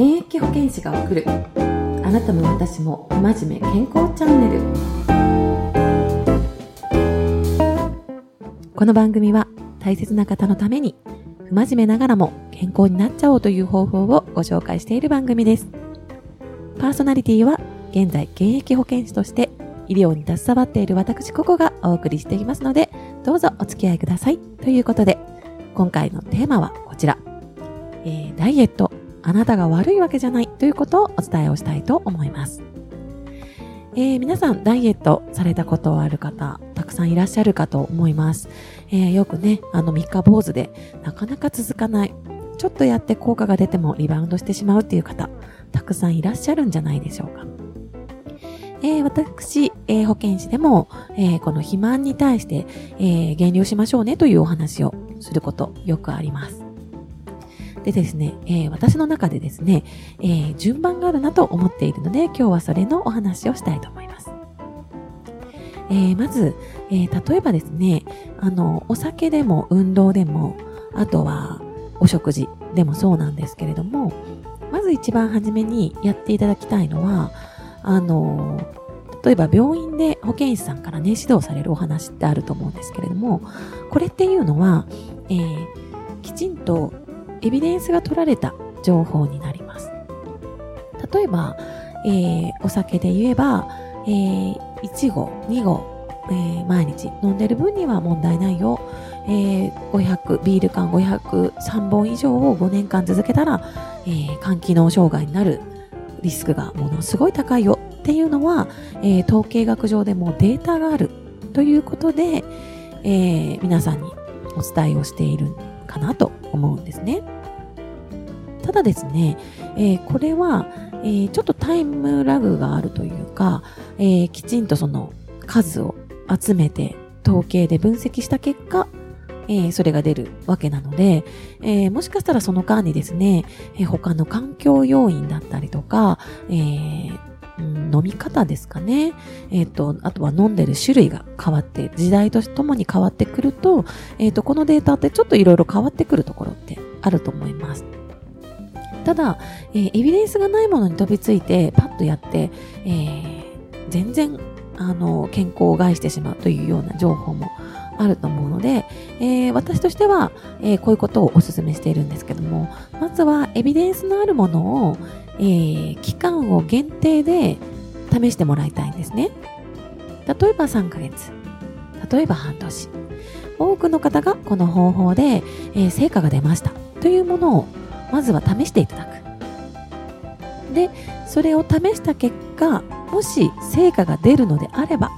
現役保健師が送る。あなたも私も真面目健康チャンネル。この番組は大切な方のために不真面目ながらも健康になっちゃおうという方法をご紹介している番組です。パーソナリティは現在現役保健師として医療に携わっている私ここがお送りしていますのでどうぞお付き合いください。ということで今回のテーマはこちら、えー、ダイエットあなたが悪いわけじゃないということをお伝えをしたいと思います。えー、皆さんダイエットされたことある方、たくさんいらっしゃるかと思います。えー、よくね、あの三日坊主でなかなか続かない。ちょっとやって効果が出てもリバウンドしてしまうっていう方、たくさんいらっしゃるんじゃないでしょうか。えー、私、え、保健師でも、え、この肥満に対して、え減量しましょうねというお話をすることよくあります。でですね、えー、私の中でですね、えー、順番があるなと思っているので、今日はそれのお話をしたいと思います。えー、まず、え例えばですね、あの、お酒でも運動でも、あとはお食事でもそうなんですけれども、まず一番初めにやっていただきたいのは、あの、例えば病院で保健師さんからね、指導されるお話ってあると思うんですけれども、これっていうのは、えー、きちんとエビデンスが取られた情報になります。例えば、えー、お酒で言えば、えー、1合、2合、えー、毎日飲んでる分には問題ないよ。えー、500、ビール缶503本以上を5年間続けたら、えー、肝機能障害になるリスクがものすごい高いよっていうのは、えー、統計学上でもデータがあるということで、えー、皆さんにお伝えをしているかなと思うんですね。ただですね、えー、これは、えー、ちょっとタイムラグがあるというか、えー、きちんとその数を集めて統計で分析した結果、え、それが出るわけなので、え、もしかしたらその間にですね、え、他の環境要因だったりとか、えー、飲み方ですかね。えっ、ー、と、あとは飲んでる種類が変わって、時代とともに変わってくると、えっ、ー、と、このデータってちょっといろいろ変わってくるところってあると思います。ただ、えー、エビデンスがないものに飛びついて、パッとやって、えー、全然、あの、健康を害してしまうというような情報もあると思うので、えー、私としては、えー、こういうことをお勧めしているんですけども、まずはエビデンスのあるものを、えー、期間を限定で試してもらいたいんですね。例えば3ヶ月、例えば半年。多くの方がこの方法で、えー、成果が出ましたというものをまずは試していただく。で、それを試した結果、もし成果が出るのであれば、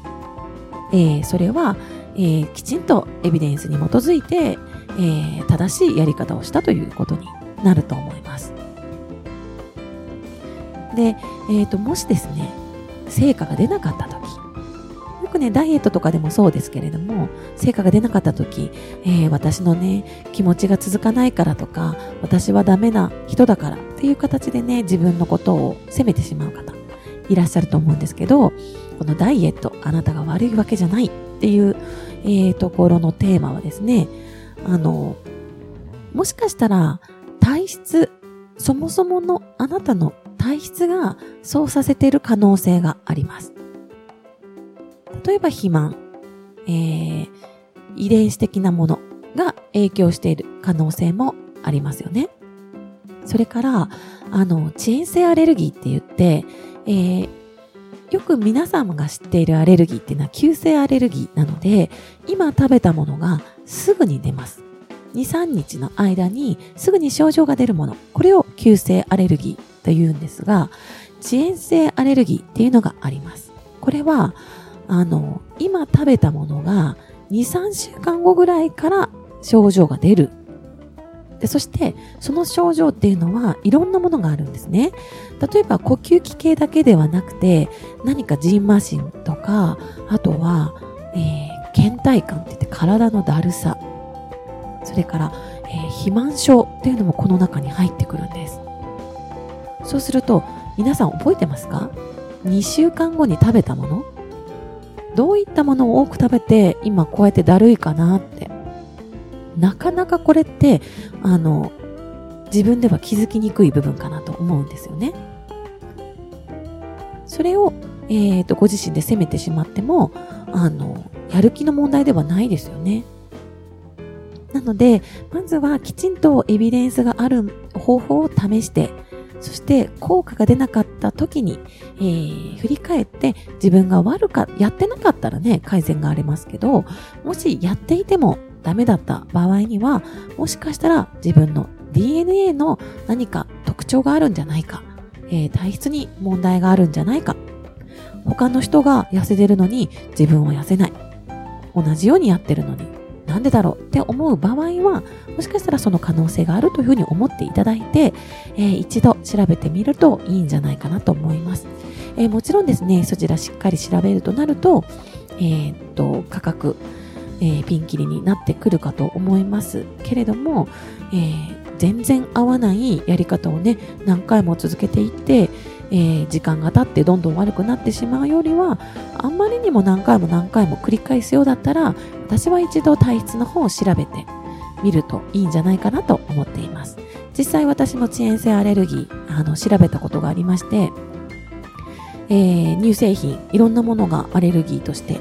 えー、それは、えー、きちんとエビデンスに基づいて、え、正しいやり方をしたということになると思います。で、えーと、もしですね、成果が出なかった時、よくね、ダイエットとかでもそうですけれども、成果が出なかった時、えー、私のね、気持ちが続かないからとか、私はダメな人だからっていう形でね、自分のことを責めてしまう方、いらっしゃると思うんですけど、このダイエット、あなたが悪いわけじゃないっていう、えー、ところのテーマはですね、あの、もしかしたら体質、そもそものあなたの体質がそうさせている可能性があります。例えば肥満、えー、遺伝子的なものが影響している可能性もありますよね。それから、あの、遅延性アレルギーって言って、えー、よく皆様が知っているアレルギーっていうのは急性アレルギーなので、今食べたものがすぐに出ます。2、3日の間にすぐに症状が出るもの。これを急性アレルギーと言うんですが、遅延性アレルギーっていうのがあります。これは、あの、今食べたものが2、3週間後ぐらいから症状が出る。でそして、その症状っていうのはいろんなものがあるんですね。例えば、呼吸器系だけではなくて、何かジンマシンとか、あとは、えー、倦怠感って言って体のだるさ。それから、えー、肥満症っていうのもこの中に入ってくるんです。そうすると、皆さん覚えてますか ?2 週間後に食べたもの？どういったものを多く食べて、今こうやってだるいかなって。なかなかこれって、あの、自分では気づきにくい部分かなと思うんですよね。それを、えっ、ー、と、ご自身で責めてしまっても、あの、やる気の問題ではないですよね。なので、まずはきちんとエビデンスがある方法を試して、そして効果が出なかった時に、えー、振り返って自分が悪か、やってなかったらね、改善がありますけど、もしやっていてもダメだった場合には、もしかしたら自分の DNA の何か特徴があるんじゃないか、えー、体質に問題があるんじゃないか、他の人が痩せてるのに自分は痩せない。同じようにやってるのになんでだろうって思う場合は、もしかしたらその可能性があるというふうに思っていただいて、えー、一度調べてみるといいんじゃないかなと思います。えー、もちろんですね、そちらしっかり調べるとなると、え、っと、価格、え、ピンキリになってくるかと思いますけれども、え、全然合わないやり方をね、何回も続けていって、えー、時間が経ってどんどん悪くなってしまうよりは、あんまりにも何回も何回も繰り返すようだったら、私は一度体質の方を調べてみるといいんじゃないかなと思っています。実際私も遅延性アレルギー、あの、調べたことがありまして、えー、乳製品、いろんなものがアレルギーとして、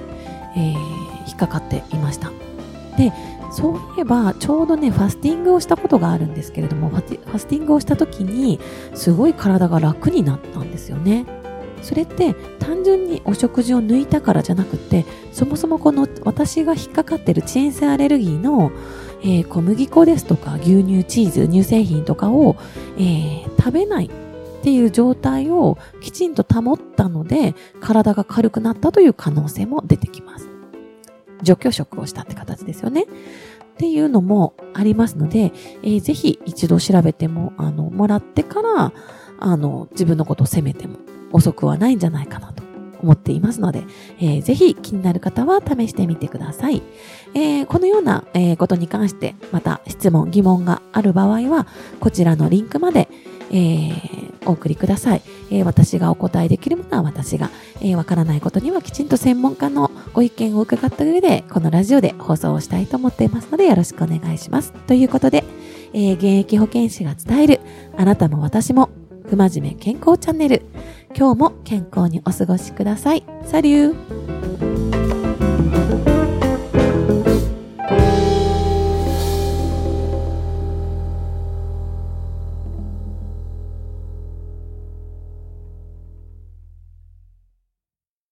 えー、引っかかっていました。で、そういえば、ちょうどね、ファスティングをしたことがあるんですけれども、ファスティングをした時に、すごい体が楽になったんですよね。それって単純にお食事を抜いたからじゃなくて、そもそもこの私が引っかかってる遅延性アレルギーの、えー、小麦粉ですとか牛乳、チーズ、乳製品とかを、えー、食べないっていう状態をきちんと保ったので、体が軽くなったという可能性も出てきます。除去食をしたって形ですよね。っていうのもありますので、えー、ぜひ一度調べても、あの、もらってから、あの、自分のことを責めても遅くはないんじゃないかなと思っていますので、えー、ぜひ気になる方は試してみてください。えー、このような、えー、ことに関してまた質問、疑問がある場合は、こちらのリンクまで、えー、お送りください。えー、私がお答えできるものは私が、えー、わからないことにはきちんと専門家のご意見を伺った上で、このラジオで放送をしたいと思っていますので、よろしくお願いします。ということで、えー、現役保健師が伝える、あなたも私も、不真面目健康チャンネル。今日も健康にお過ごしください。サリュー